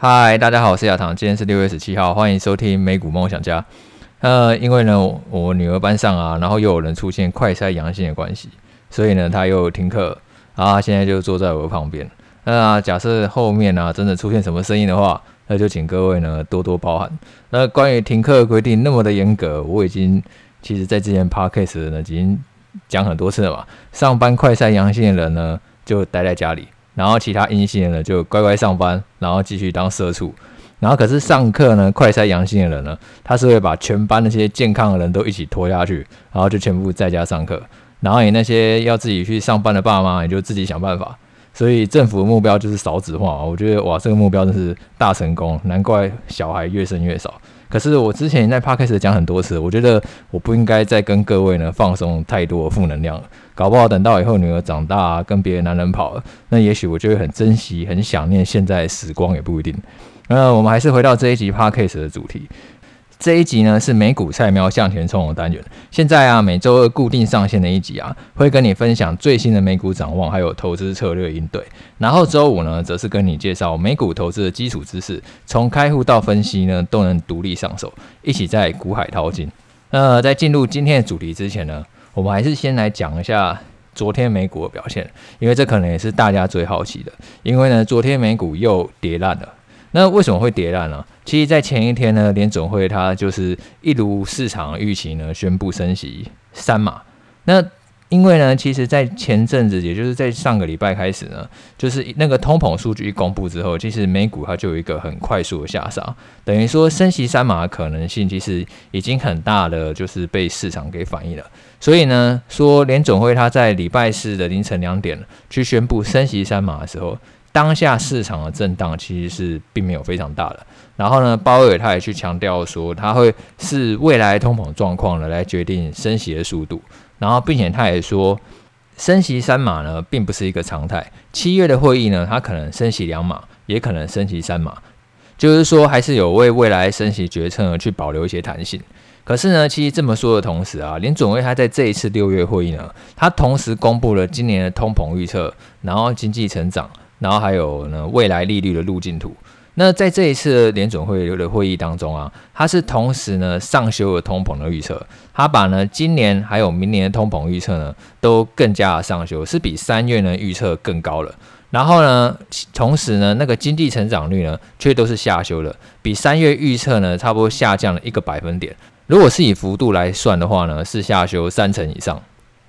嗨，大家好，我是亚堂，今天是六月十七号，欢迎收听美股梦想家。呃，因为呢，我女儿班上啊，然后又有人出现快筛阳性的关系，所以呢，她又停课，啊，现在就坐在我旁边。那假设后面呢、真的出现什么声音的话，那就请各位呢多多包涵。那关于停课规定那么的严格，我已经其实在之前 podcast 呢已经讲很多次了嘛。上班快筛阳性的人呢，就待在家里。然后其他阴性的人就乖乖上班，然后继续当社畜。然后可是上课呢，快筛阳性的人呢，他是会把全班那些健康的人都一起拖下去，然后就全部在家上课。然后你那些要自己去上班的爸妈，你就自己想办法。所以政府的目标就是少子化。我觉得哇，这个目标真是大成功，难怪小孩越生越少。可是我之前在 p 开始 a 讲很多次，我觉得我不应该再跟各位呢放松太多负能量了。搞不好等到以后女儿长大啊，跟别的男人跑了，那也许我就会很珍惜、很想念现在时光，也不一定。那我们还是回到这一集 Podcast 的主题。这一集呢是美股菜喵向前冲的单元。现在啊，每周二固定上线的一集啊，会跟你分享最新的美股展望，还有投资策略应对。然后周五呢，则是跟你介绍美股投资的基础知识，从开户到分析呢，都能独立上手，一起在股海淘金。那在进入今天的主题之前呢，我们还是先来讲一下昨天美股的表现，因为这可能也是大家最好奇的。因为呢，昨天美股又跌烂了。那为什么会跌烂呢？其实，在前一天呢，联总会它就是一如市场预期呢，宣布升息三码。那因为呢，其实，在前阵子，也就是在上个礼拜开始呢，就是那个通膨数据一公布之后，其实美股它就有一个很快速的下杀，等于说升息三码的可能性其实已经很大的就是被市场给反映了。所以呢，说联总会他在礼拜四的凌晨两点去宣布升息三码的时候。当下市场的震荡其实是并没有非常大的。然后呢，鲍威尔他也去强调说，他会视未来通膨状况呢来决定升息的速度。然后，并且他也说，升息三码呢并不是一个常态。七月的会议呢，他可能升息两码，也可能升息三码，就是说还是有为未来升息决策去保留一些弹性。可是呢，其实这么说的同时啊，联准会他在这一次六月会议呢，他同时公布了今年的通膨预测，然后经济成长。然后还有呢，未来利率的路径图。那在这一次联准会的会议当中啊，它是同时呢上修了通膨的预测，它把呢今年还有明年的通膨预测呢都更加的上修，是比三月呢预测更高了。然后呢，同时呢那个经济成长率呢却都是下修了，比三月预测呢差不多下降了一个百分点。如果是以幅度来算的话呢，是下修三成以上。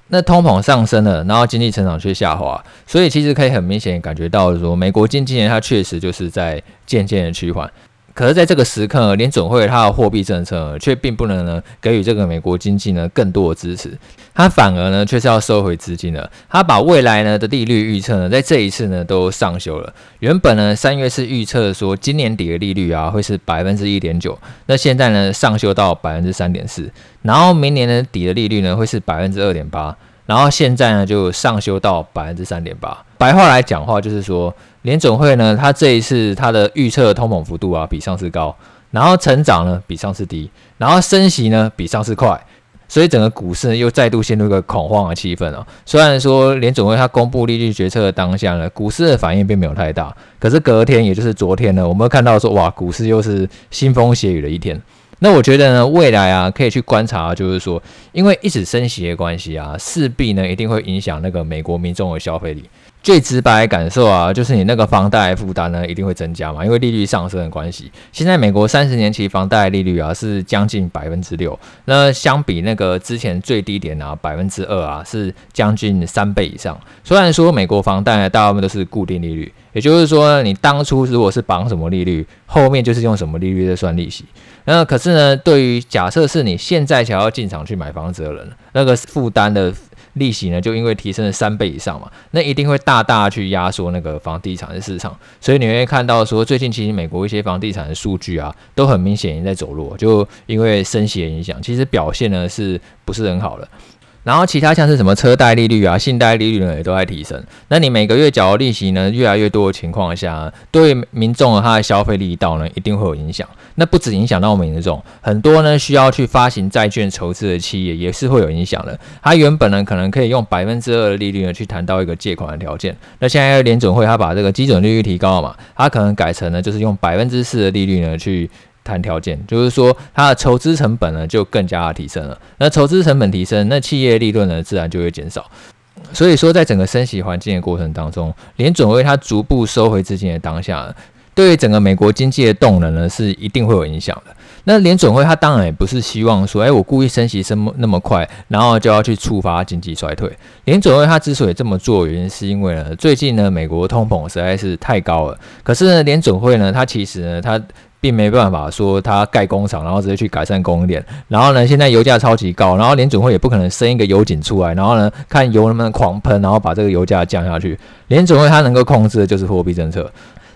那通膨上升了，然后经济成长却下滑，所以其实可以很明显感觉到说，美国近几年，它确实就是在渐渐的趋缓。可是，在这个时刻，联准会它的货币政策却并不能呢给予这个美国经济呢更多的支持，它反而呢却是要收回资金了。它把未来呢的利率预测呢，在这一次呢都上修了。原本呢三月是预测说今年底的利率啊会是百分之一点九，那现在呢上修到百分之三点四，然后明年的底的利率呢会是百分之二点八，然后现在呢就上修到百分之三点八。白话来讲话就是说。联准会呢，它这一次它的预测通膨幅度啊比上次高，然后成长呢比上次低，然后升息呢比上次快，所以整个股市呢又再度陷入一个恐慌的气氛啊。虽然说联准会它公布利率决策的当下呢，股市的反应并没有太大，可是隔天也就是昨天呢，我们看到说哇，股市又是腥风血雨的一天。那我觉得呢，未来啊可以去观察，就是说，因为一直升息的关系啊，势必呢一定会影响那个美国民众的消费力。最直白的感受啊，就是你那个房贷负担呢一定会增加嘛，因为利率上升的关系。现在美国三十年期房贷利率啊是将近百分之六，那相比那个之前最低点啊百分之二啊是将近三倍以上。虽然说美国房贷大部分都是固定利率，也就是说你当初如果是绑什么利率，后面就是用什么利率在算利息。那可是呢，对于假设是你现在想要进场去买房子的人，那个负担的。利息呢，就因为提升了三倍以上嘛，那一定会大大去压缩那个房地产的市场，所以你会看到说，最近其实美国一些房地产的数据啊，都很明显在走弱，就因为升息的影响，其实表现呢是不是很好了？然后其他像是什么车贷利率啊、信贷利率呢，也都在提升。那你每个月缴的利息呢，越来越多的情况下，对民众的他的消费力道呢，一定会有影响。那不止影响到我们民众，很多呢需要去发行债券筹资的企业也是会有影响的。他原本呢可能可以用百分之二的利率呢去谈到一个借款的条件，那现在联准会他把这个基准利率提高了嘛，他可能改成呢就是用百分之四的利率呢去。谈条件，就是说它的筹资成本呢就更加的提升了。那筹资成本提升，那企业利润呢自然就会减少。所以说，在整个升息环境的过程当中，联准会它逐步收回资金的当下，对于整个美国经济的动能呢是一定会有影响的。那联准会它当然也不是希望说，哎，我故意升息升那么快，然后就要去触发经济衰退。联准会它之所以这么做，原因是因为呢，最近呢美国通膨实在是太高了。可是呢，联准会呢，它其实呢，它并没办法说它盖工厂，然后直接去改善供应链。然后呢，现在油价超级高，然后联准会也不可能生一个油井出来，然后呢，看油能不能狂喷，然后把这个油价降下去。联准会它能够控制的就是货币政策。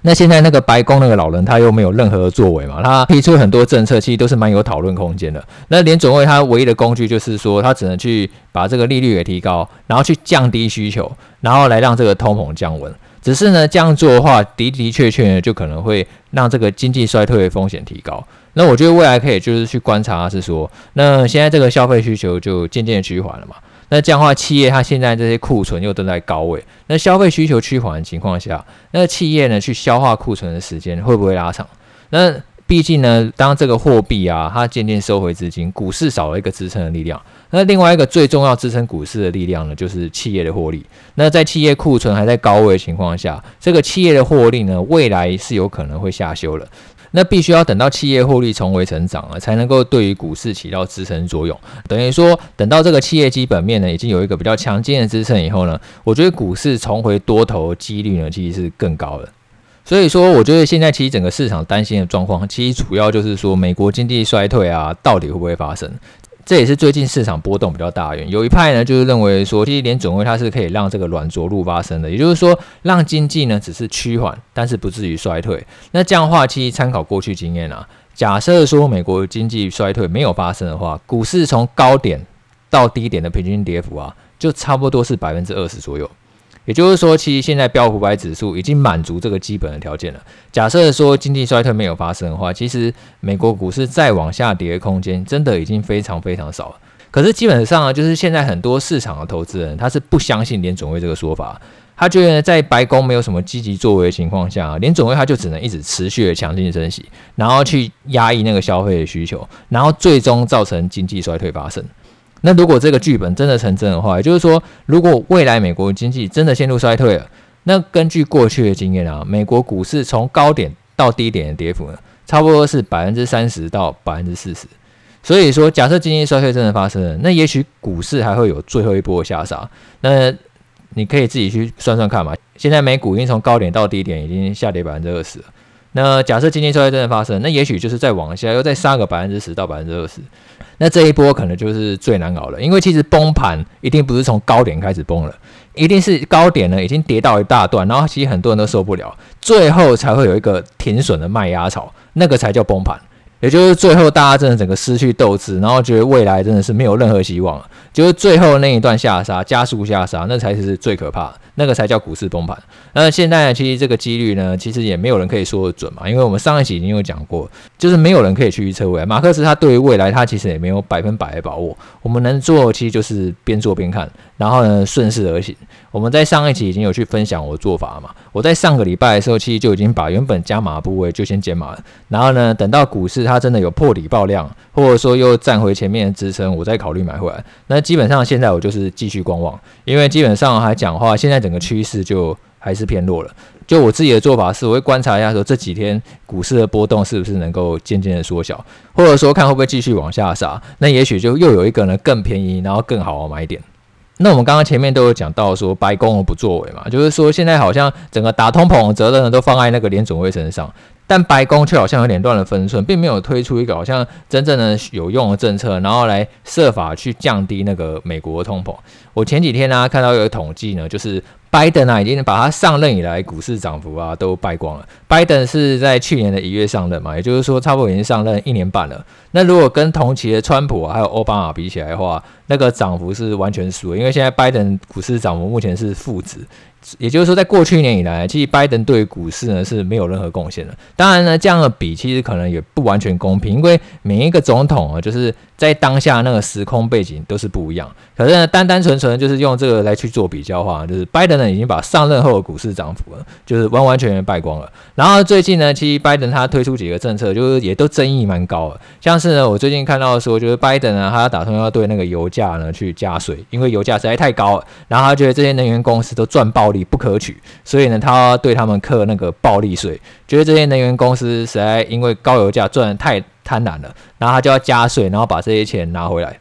那现在那个白宫那个老人他又没有任何作为嘛？他提出很多政策，其实都是蛮有讨论空间的。那联准会他唯一的工具就是说，他只能去把这个利率给提高，然后去降低需求，然后来让这个通膨降温。只是呢，这样做的话，的的确确呢，就可能会让这个经济衰退的风险提高。那我觉得未来可以就是去观察，是说，那现在这个消费需求就渐渐趋缓了嘛。那这样的话，企业它现在这些库存又都在高位，那消费需求趋缓的情况下，那企业呢去消化库存的时间会不会拉长？那毕竟呢，当这个货币啊它渐渐收回资金，股市少了一个支撑的力量。那另外一个最重要支撑股市的力量呢，就是企业的获利。那在企业库存还在高位的情况下，这个企业的获利呢，未来是有可能会下修了。那必须要等到企业获利重回成长了，才能够对于股市起到支撑作用。等于说，等到这个企业基本面呢，已经有一个比较强劲的支撑以后呢，我觉得股市重回多头几率呢，其实是更高的。所以说，我觉得现在其实整个市场担心的状况，其实主要就是说，美国经济衰退啊，到底会不会发生？这也是最近市场波动比较大的原因。有一派呢，就是认为说，其实联准会它是可以让这个软着陆发生的，也就是说，让经济呢只是趋缓，但是不至于衰退。那这样的话，其实参考过去经验啊，假设说美国经济衰退没有发生的话，股市从高点到低点的平均跌幅啊，就差不多是百分之二十左右。也就是说，其实现在标普五百指数已经满足这个基本的条件了。假设说经济衰退没有发生的话，其实美国股市再往下跌的空间真的已经非常非常少了。可是基本上呢，就是现在很多市场的投资人他是不相信联准会这个说法，他觉得在白宫没有什么积极作为的情况下，联准会他就只能一直持续的强劲升息，然后去压抑那个消费的需求，然后最终造成经济衰退发生。那如果这个剧本真的成真的话，也就是说，如果未来美国经济真的陷入衰退了，那根据过去的经验啊，美国股市从高点到低点的跌幅呢，差不多是百分之三十到百分之四十。所以说，假设经济衰退真的发生了，那也许股市还会有最后一波下杀。那你可以自己去算算看嘛。现在美股已经从高点到低点已经下跌百分之二十了。那假设经济衰退真的发生，那也许就是再往下又再杀个百分之十到百分之二十。那这一波可能就是最难熬了，因为其实崩盘一定不是从高点开始崩了，一定是高点呢已经跌到一大段，然后其实很多人都受不了，最后才会有一个停损的卖压潮，那个才叫崩盘。也就是最后大家真的整个失去斗志，然后觉得未来真的是没有任何希望了，就是最后那一段下杀，加速下杀，那才是最可怕的，那个才叫股市崩盘。那现在呢，其实这个几率呢，其实也没有人可以说的准嘛，因为我们上一期已经有讲过，就是没有人可以去预测未来。马克思他对于未来他其实也没有百分百的把握，我们能做其实就是边做边看，然后呢顺势而行。我们在上一期已经有去分享我的做法了嘛，我在上个礼拜的时候其实就已经把原本加码部位就先减码了，然后呢等到股市它。真的有破底爆量，或者说又站回前面的支撑，我再考虑买回来。那基本上现在我就是继续观望，因为基本上还讲话，现在整个趋势就还是偏弱了。就我自己的做法是，我会观察一下说这几天股市的波动是不是能够渐渐的缩小，或者说看会不会继续往下杀。那也许就又有一个呢更便宜，然后更好的买点。那我们刚刚前面都有讲到说白宫不作为嘛，就是说现在好像整个打通膨的责任呢都放在那个联准会身上。但白宫却好像有点乱了分寸，并没有推出一个好像真正的有用的政策，然后来设法去降低那个美国的通膨。我前几天呢、看到有个统计呢，就是拜登啊已经把他上任以来股市涨幅啊都败光了。拜登是在去年的一月上任嘛，也就是说差不多已经上任一年半了。那如果跟同期的川普还有奥巴马比起来的话，那个涨幅是完全输，因为现在拜登股市涨幅目前是负值。也就是说，在过去一年以来，其实拜登对股市呢是没有任何贡献的。当然呢，这样的比其实可能也不完全公平，因为每一个总统啊，就是在当下那个时空背景都是不一样。可是呢，单单纯纯就是用这个来去做比较的话，就是拜登呢已经把上任后的股市涨幅了，就是完完全全败光了。然后最近呢，其实拜登他推出几个政策，就是也都争议蛮高的。像是呢，我最近看到说，就是拜登呢，他打算要对那个油价呢去加税，因为油价实在太高了。然后他觉得这些能源公司都赚爆利不可取，所以呢，他对他们课那个暴利税。觉得这些能源公司实在因为高油价赚得太贪婪了，然后他就要加税，然后把这些钱拿回来。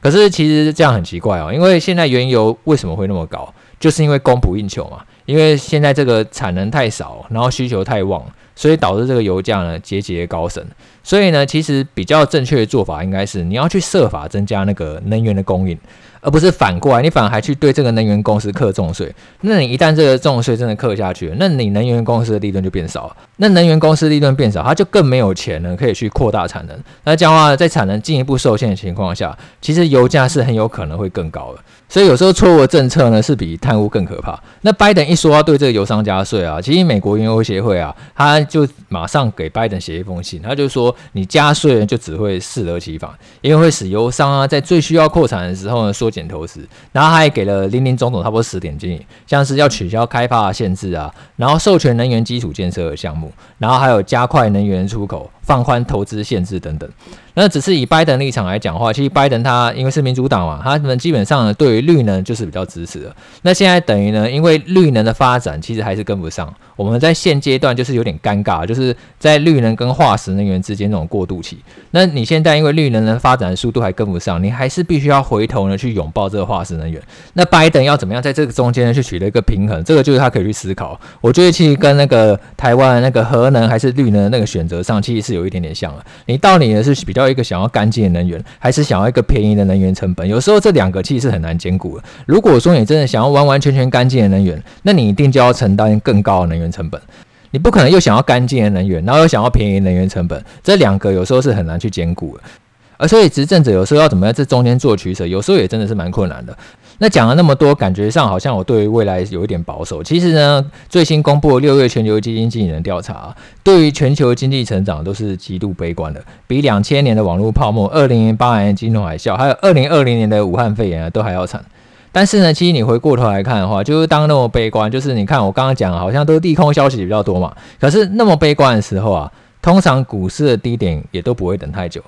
可是其实这样很奇怪哦，因为现在原油为什么会那么高？就是因为供不应求嘛。因为现在这个产能太少，然后需求太旺，所以导致这个油价呢节节高升。所以呢，其实比较正确的做法应该是你要去设法增加那个能源的供应。而不是反过来，你反而还去对这个能源公司课重税。那你一旦这个重税真的课下去，那你能源公司的利润就变少了。那能源公司利润变少，它就更没有钱了，可以去扩大产能。那这样的话，在产能进一步受限的情况下，其实油价是很有可能会更高的。所以有时候错误的政策呢，是比贪污更可怕。那拜登一说要对这个油商加税啊，其实美国原油协会啊，他就马上给拜登写一封信，他就说你加税就只会适得其反，因为会使油商啊在最需要扩产的时候呢缩减投资。然后他还给了林林总总差不多十点建议，像是要取消开发限制啊，然后授权能源基础建设的项目，然后还有加快能源出口。放宽投资限制等等，那只是以拜登立场来讲话，其实拜登他因为是民主党嘛，他们基本上呢对于绿能就是比较支持的。那现在等于呢，因为绿能的发展其实还是跟不上，我们在现阶段就是有点尴尬，就是在绿能跟化石能源之间这种过渡期。那你现在因为绿能的发展速度还跟不上，你还是必须要回头呢去拥抱这个化石能源。那拜登要怎么样在这个中间呢去取得一个平衡？这个就是他可以去思考。我觉得其实跟那个台湾那个核能还是绿能那个选择上，其实是。有一点点像了，你到底呢是比较一个想要干净的能源，还是想要一个便宜的能源成本？有时候这两个其实是很难兼顾了。如果说你真的想要完完全全干净的能源，那你一定就要承担更高的能源成本。你不可能又想要干净的能源，然后又想要便宜的能源成本，这两个有时候是很难去兼顾的。而所以执政者有时候要怎么在这中间做取舍，有时候也真的是蛮困难的。那讲了那么多，感觉上好像我对于未来有一点保守。其实呢，最新公布的六月全球基金经理人调查，对于全球经济成长都是极度悲观的，比两千年的网络泡沫、二零零八年金融海啸，还有二零二零年的武汉肺炎啊，都还要惨。但是呢，其实你回过头来看的话，就是当那么悲观，就是你看我刚刚讲，好像都是利空消息比较多嘛。可是那么悲观的时候啊，通常股市的低点也都不会等太久。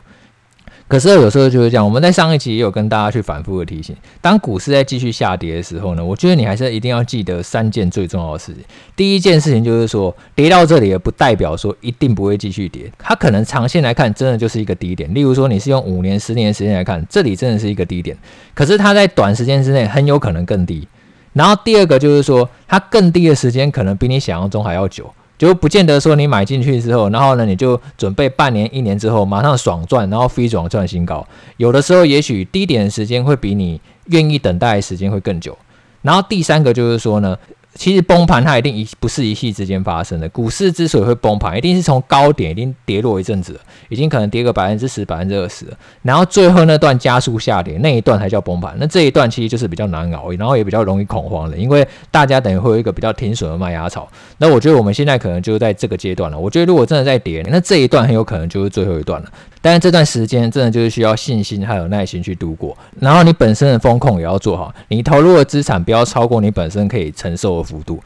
可是有时候就是这样，我们在上一集也有跟大家去反复的提醒，当股市在继续下跌的时候呢，我觉得你还是一定要记得三件最重要的事情。第一件事情就是说，跌到这里也不代表说一定不会继续跌，它可能长线来看真的就是一个低点。例如说你是用五年、十年的时间来看，这里真的是一个低点，可是它在短时间之内很有可能更低。然后第二个就是说，它更低的时间可能比你想象中还要久。就不见得说你买进去之后，然后呢，你就准备半年、一年之后马上爽赚，然后飞涨赚新高。有的时候，也许低点的时间会比你愿意等待的时间会更久。然后第三个就是说呢。其实崩盘它一定一不是一夕之间发生的。股市之所以会崩盘，一定是从高点已经跌落一阵子，已经可能跌个百分之十、百分之二十了。然后最后那段加速下跌那一段才叫崩盘。那这一段其实就是比较难熬，然后也比较容易恐慌的，因为大家等于会有一个比较停损的卖压潮。那我觉得我们现在可能就在这个阶段了。我觉得如果真的在跌，那这一段很有可能就是最后一段了。但是这段时间真的就是需要信心还有耐心去度过，然后你本身的风控也要做好，你投入的资产不要超过你本身可以承受的幅度，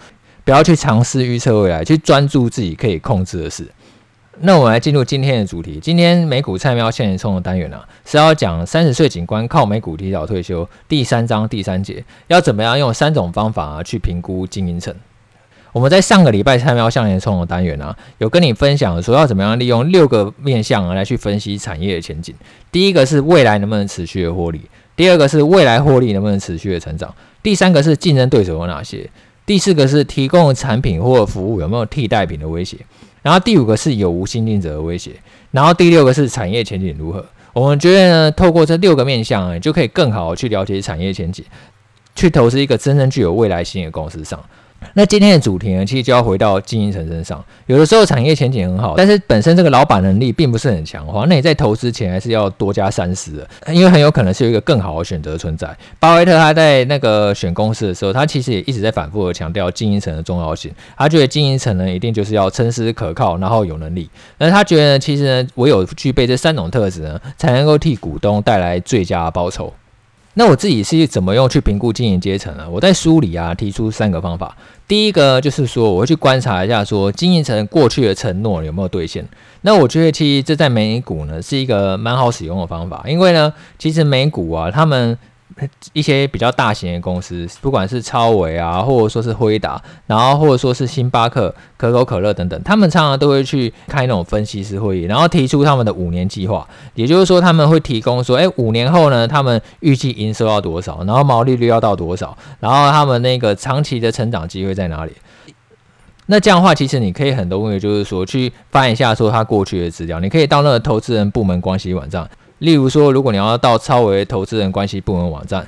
不要去尝试预测未来，去专注自己可以控制的事。那我们来进入今天的主题，今天美股菜喵向钱冲的单元呢、啊，是要讲三十岁警官靠美股提早退休第三章第三节，要怎么样用三种方法去评估经营层。我们在上个礼拜菜喵向前冲的单元啊，有跟你分享说要怎么样利用六个面向来去分析产业的前景。第一个是未来能不能持续的获利，第二个是未来获利能不能持续的成长，第三个是竞争对手有哪些，第四个是提供产品或服务有没有替代品的威胁，然后第五个是有无新进者的威胁，然后第六个是产业前景如何。我们觉得呢，透过这六个面向，就可以更好的去了解产业前景，去投资一个真正具有未来性的公司上。那今天的主题呢，其实就要回到经营层身上。有的时候产业前景很好，但是本身这个老板能力并不是很强的话，那你在投资前还是要多加三思的，因为很有可能是有一个更好的选择存在。巴菲特他在那个选公司的时候，他其实也一直在反复的强调经营层的重要性。他觉得经营层呢，一定就是要诚实可靠，然后有能力。那他觉得呢，其实呢，唯有具备这三种特质呢，才能够替股东带来最佳的报酬。那我自己是怎么用去评估经营阶层呢？我在书里啊提出三个方法。第一个就是说，我会去观察一下，说经营层过去的承诺有没有兑现。那我觉得其实这在美股呢是一个蛮好使用的方法，因为呢，其实美股啊他们。一些比较大型的公司，不管是超维啊，或者说是辉达，然后或者说是星巴克、可口可乐等等，他们常常都会去开那种分析师会议，然后提出他们的五年计划。也就是说，他们会提供说，诶，五年后呢，他们预计营收要多少，然后毛利率要到多少，然后他们那个长期的成长机会在哪里？那这样的话，其实你可以很多问题，就是说去翻一下说他过去的资料，你可以到那个投资人部门关系网站。例如说，如果你要到超维投资人关系部门网站，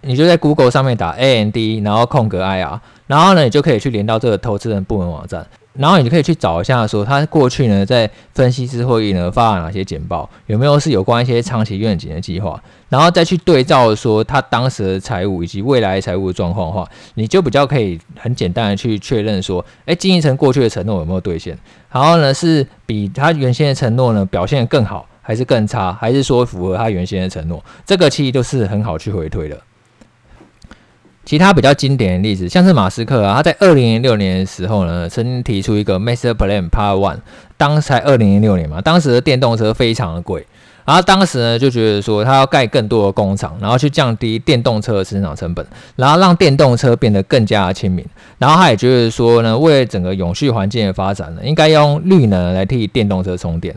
你就在 Google 上面打 A N D，然后空格 IR，然后呢，你就可以去连到这个投资人部门网站，然后你就可以去找一下说，他过去呢在分析师会议呢发了哪些简报，有没有是有关一些长期愿景的计划，然后再去对照说他当时的财务以及未来财务的状况的话，你就比较可以很简单的去确认说，哎，经营层过去的承诺有没有兑现，然后呢是比他原先的承诺呢表现更好。还是更差，还是说符合他原先的承诺？这个其实都是很好去回推的。其他比较经典的例子，像是马斯克啊，他在二零零六年的时候呢，曾经提出一个 Master Plan Part One，当时才二零零六年嘛，当时的电动车非常的贵。然后当时呢，就觉得说他要盖更多的工厂，然后去降低电动车的生产成本，然后让电动车变得更加的亲民。然后他也觉得说呢，为了整个永续环境的发展呢，应该用绿能来替电动车充电。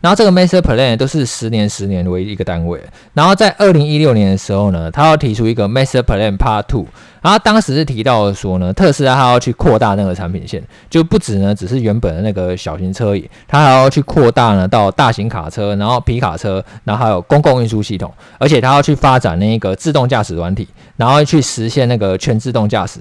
然后这个 Master Plan 都是十年十年为一个单位，然后在二零一六年的时候呢，他要提出一个 Master Plan Part Two，然后当时是提到说呢，特斯拉他要去扩大那个产品线，就不止呢只是原本的那个小型车椅，他还要去扩大呢到大型卡车，然后皮卡车，然后还有公共运输系统，而且他要去发展那个自动驾驶软体，然后去实现那个全自动驾驶。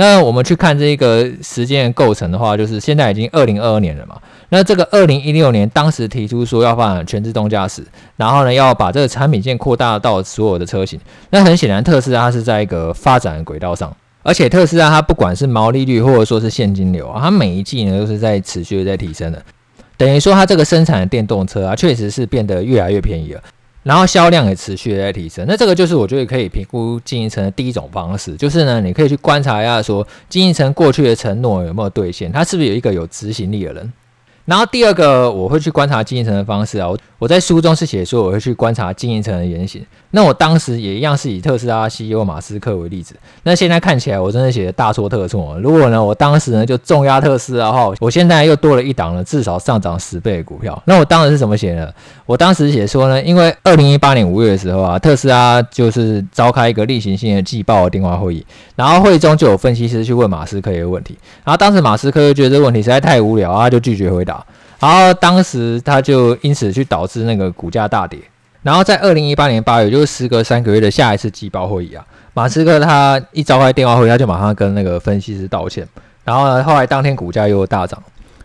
那我们去看这个时间构成的话，就是现在已经二零二二年了嘛。那这个二零一六年当时提出说要发展全自动驾驶，然后呢要把这个产品线扩大到所有的车型。那很显然，特斯拉是在一个发展轨道上，而且特斯拉它不管是毛利率或者说是现金流啊，它每一季呢都是在持续的在提升的。等于说，它这个生产的电动车啊，确实是变得越来越便宜了。然后销量也持续的在提升，那这个就是我觉得可以评估经营层的第一种方式，就是呢，你可以去观察一下说，经营层过去的承诺有没有兑现，他是不是有一个有执行力的人。然后第二个我会去观察经营层的方式啊，我我在书中是写说我会去观察经营层的言行。那我当时也一样是以特斯拉 CEO 马斯克为例子。那现在看起来我真的写的大错特错。如果呢我当时呢就重压特斯拉的话，我现在又多了一档了至少上涨十倍的股票。那我当时是怎么写的？我当时写说呢，因为二零一八年五月的时候啊，特斯拉就是召开一个例行性的季报的电话会议，然后会中就有分析师去问马斯克一个问题，然后当时马斯克就觉得这个问题实在太无聊啊，他就拒绝回答。然后当时他就因此去导致那个股价大跌。然后在二零一八年八月，就是时隔三个月的下一次季报会议啊，马斯克他一召开电话会，他就马上跟那个分析师道歉。然后呢，后来当天股价又大涨。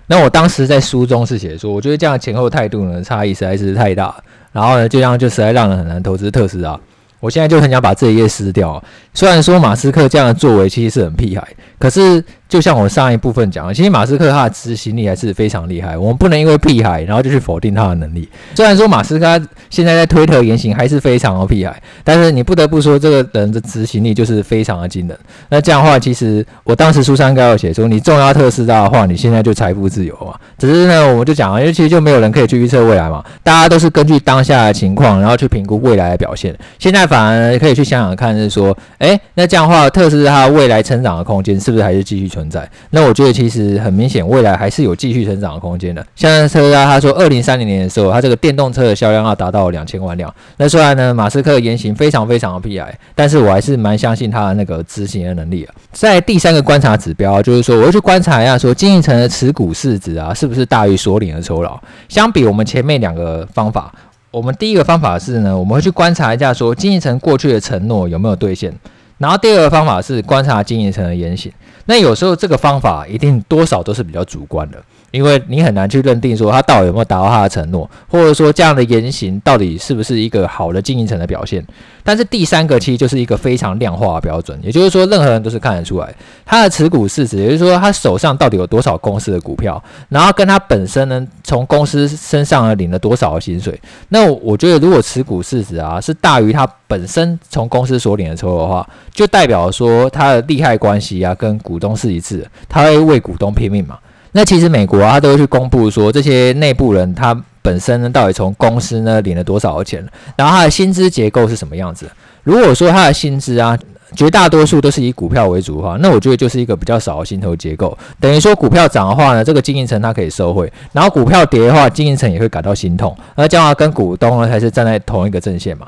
那我当时在书中是写说，我觉得这样前后态度呢差异实在是太大。然后呢，就这样就实在让人很难投资特斯拉。我现在就很想把这一页撕掉。虽然说马斯克这样的作为其实是很屁孩，可是。就像我上一部分讲的，其实马斯克他的执行力还是非常厉害。我们不能因为屁孩，然后就去否定他的能力。虽然说马斯克他现在在推特言行还是非常的屁孩，但是你不得不说这个人的执行力就是非常的惊人。那这样的话，其实我当时书上应该有写说，你重要特斯拉的话，你现在就财富自由嘛。只是呢，我们就讲啊，因为其实就没有人可以去预测未来嘛，大家都是根据当下的情况，然后去评估未来的表现。现在反而可以去想想看，是说，诶，那这样的话，特斯拉未来成长的空间是不是还是继续存在？那我觉得其实很明显，未来还是有继续成长的空间的。像特斯拉，他说二零三零年的时候，他这个电动车的销量要达到两千万辆。那虽然呢，马斯克言行非常非常的屁孩，但是我还是蛮相信他的那个执行的能力啊。在第三个观察指标，就是说我会去观察一下，说经营层的持股市值啊，是不是大于所领的酬劳？相比我们前面两个方法，我们第一个方法是呢，我们会去观察一下，说经营层过去的承诺有没有兑现。然后第二个方法是观察经营层的言行。那有时候这个方法一定多少都是比较主观的，因为你很难去认定说他到底有没有达到他的承诺，或者说这样的言行到底是不是一个好的经营层的表现。但是第三个其实就是一个非常量化的标准，也就是说任何人都是看得出来他的持股市值，也就是说他手上到底有多少公司的股票，然后跟他本身呢从公司身上领了多少薪水。那我觉得如果持股市值啊是大于他本身从公司所领的酬的话，就代表说他的利害关系啊跟股。股东是一致的，他会为股东拼命嘛？那其实美国啊，他都会去公布说这些内部人他本身呢，到底从公司呢领了多少钱，然后他的薪资结构是什么样子？如果说他的薪资啊，绝大多数都是以股票为主的话，那我觉得就是一个比较少的薪酬结构。等于说股票涨的话呢，这个经营层他可以收回；然后股票跌的话，经营层也会感到心痛。那这样跟股东呢，才是站在同一个阵线嘛。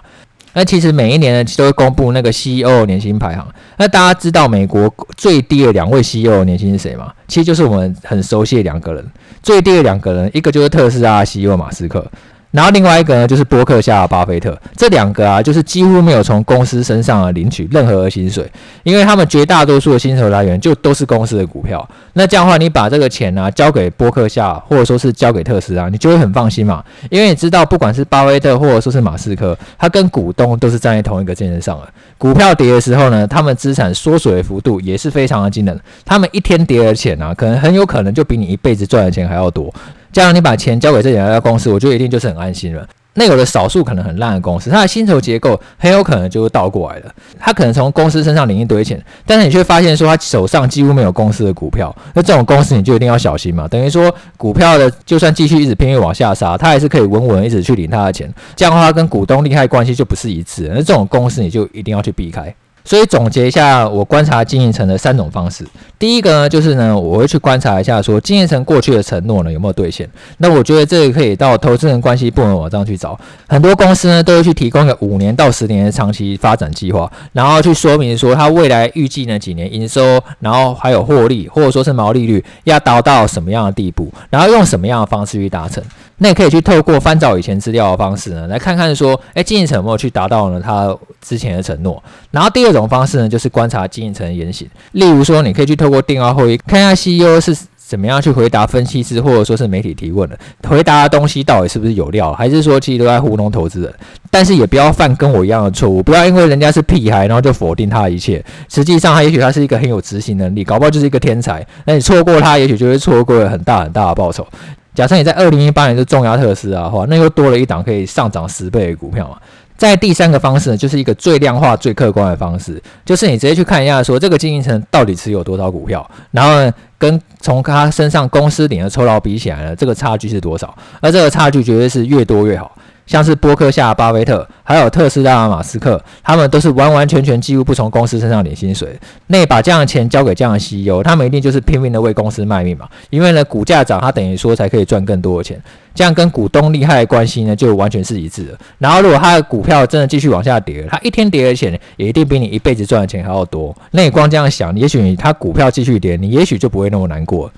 那其实每一年呢，都会公布那个 CEO 年薪排行。那大家知道美国最低的两位 CEO 年薪是谁吗？其实就是我们很熟悉的两个人。最低的两个人，一个就是特斯拉 CEO 马斯克。然后另外一个呢，就是波克夏巴菲特，这两个啊，就是几乎没有从公司身上啊领取任何的薪水，因为他们绝大多数的薪酬来源就都是公司的股票。那这样的话，你把这个钱啊交给波克夏，或者说是交给特斯拉，你就会很放心嘛，因为你知道，不管是巴菲特或者说是马斯克，他跟股东都是站在同一个阵线上的。股票跌的时候呢，他们资产缩水的幅度也是非常的惊人，他们一天跌的钱啊，可能很有可能就比你一辈子赚的钱还要多。这样你把钱交给这两家公司，我觉得一定就是很安心了。那有的少数可能很烂的公司，它的薪酬结构很有可能就是倒过来的。他可能从公司身上领一堆钱，但是你却发现说他手上几乎没有公司的股票。那这种公司你就一定要小心嘛。等于说股票的就算继续一直偏越往下杀，他还是可以稳稳一直去领他的钱。这样的话跟股东利害关系就不是一致。那这种公司你就一定要去避开。所以总结一下，我观察经营层的三种方式。第一个呢，就是呢，我会去观察一下，说经营层过去的承诺呢有没有兑现。那我觉得这个可以到投资人关系部门网站去找，很多公司呢都会去提供个五年到十年的长期发展计划，然后去说明说它未来预计呢几年营收，然后还有获利或者说是毛利率要达到什么样的地步，然后用什么样的方式去达成。那也可以去透过翻找以前资料的方式呢，来看看说，诶，经营层有没有去达到呢他之前的承诺。然后第二种方式呢，就是观察经营层的言行。例如说，你可以去透过电话会议看一下 CEO 是怎么样去回答分析师或者说是媒体提问的，回答的东西到底是不是有料，还是说其实都在糊弄投资人。但是也不要犯跟我一样的错误，不要因为人家是屁孩，然后就否定他的一切。实际上，他也许他是一个很有执行能力，搞不好就是一个天才。那你错过他，也许就会错过了很大很大的报酬。假设你在二零一八年是重压特斯拉的话，那又多了一档可以上涨十倍的股票嘛。在第三个方式呢，就是一个最量化、最客观的方式，就是你直接去看一下，说这个经营层到底持有多少股票，然后呢，跟从他身上公司领的酬劳比起来呢，这个差距是多少？而这个差距绝对是越多越好。像是波克夏、巴菲特，还有特斯拉、马斯克，他们都是完完全全几乎不从公司身上领薪水。那把这样的钱交给这样的 CEO，他们一定就是拼命的为公司卖命嘛。因为呢，股价涨，他等于说才可以赚更多的钱，这样跟股东利害的关系呢，就完全是一致的。然后，如果他的股票真的继续往下跌，他一天跌的钱也一定比你一辈子赚的钱还要多。那你光这样想，也许他股票继续跌，你也许就不会那么难过。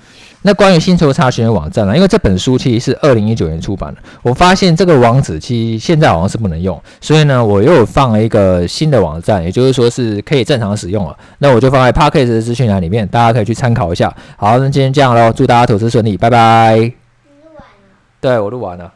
那关于薪酬查询的网站呢？因为这本书其实是二零一九年出版的，我发现这个网址其实现在好像是不能用，所以呢，我又放了一个新的网站，也就是说是可以正常使用了。那我就放在 p a c k a g e 的资讯栏里面，大家可以去参考一下。好，那今天这样喽，祝大家投资顺利，拜拜。你录完了？对，我录完了。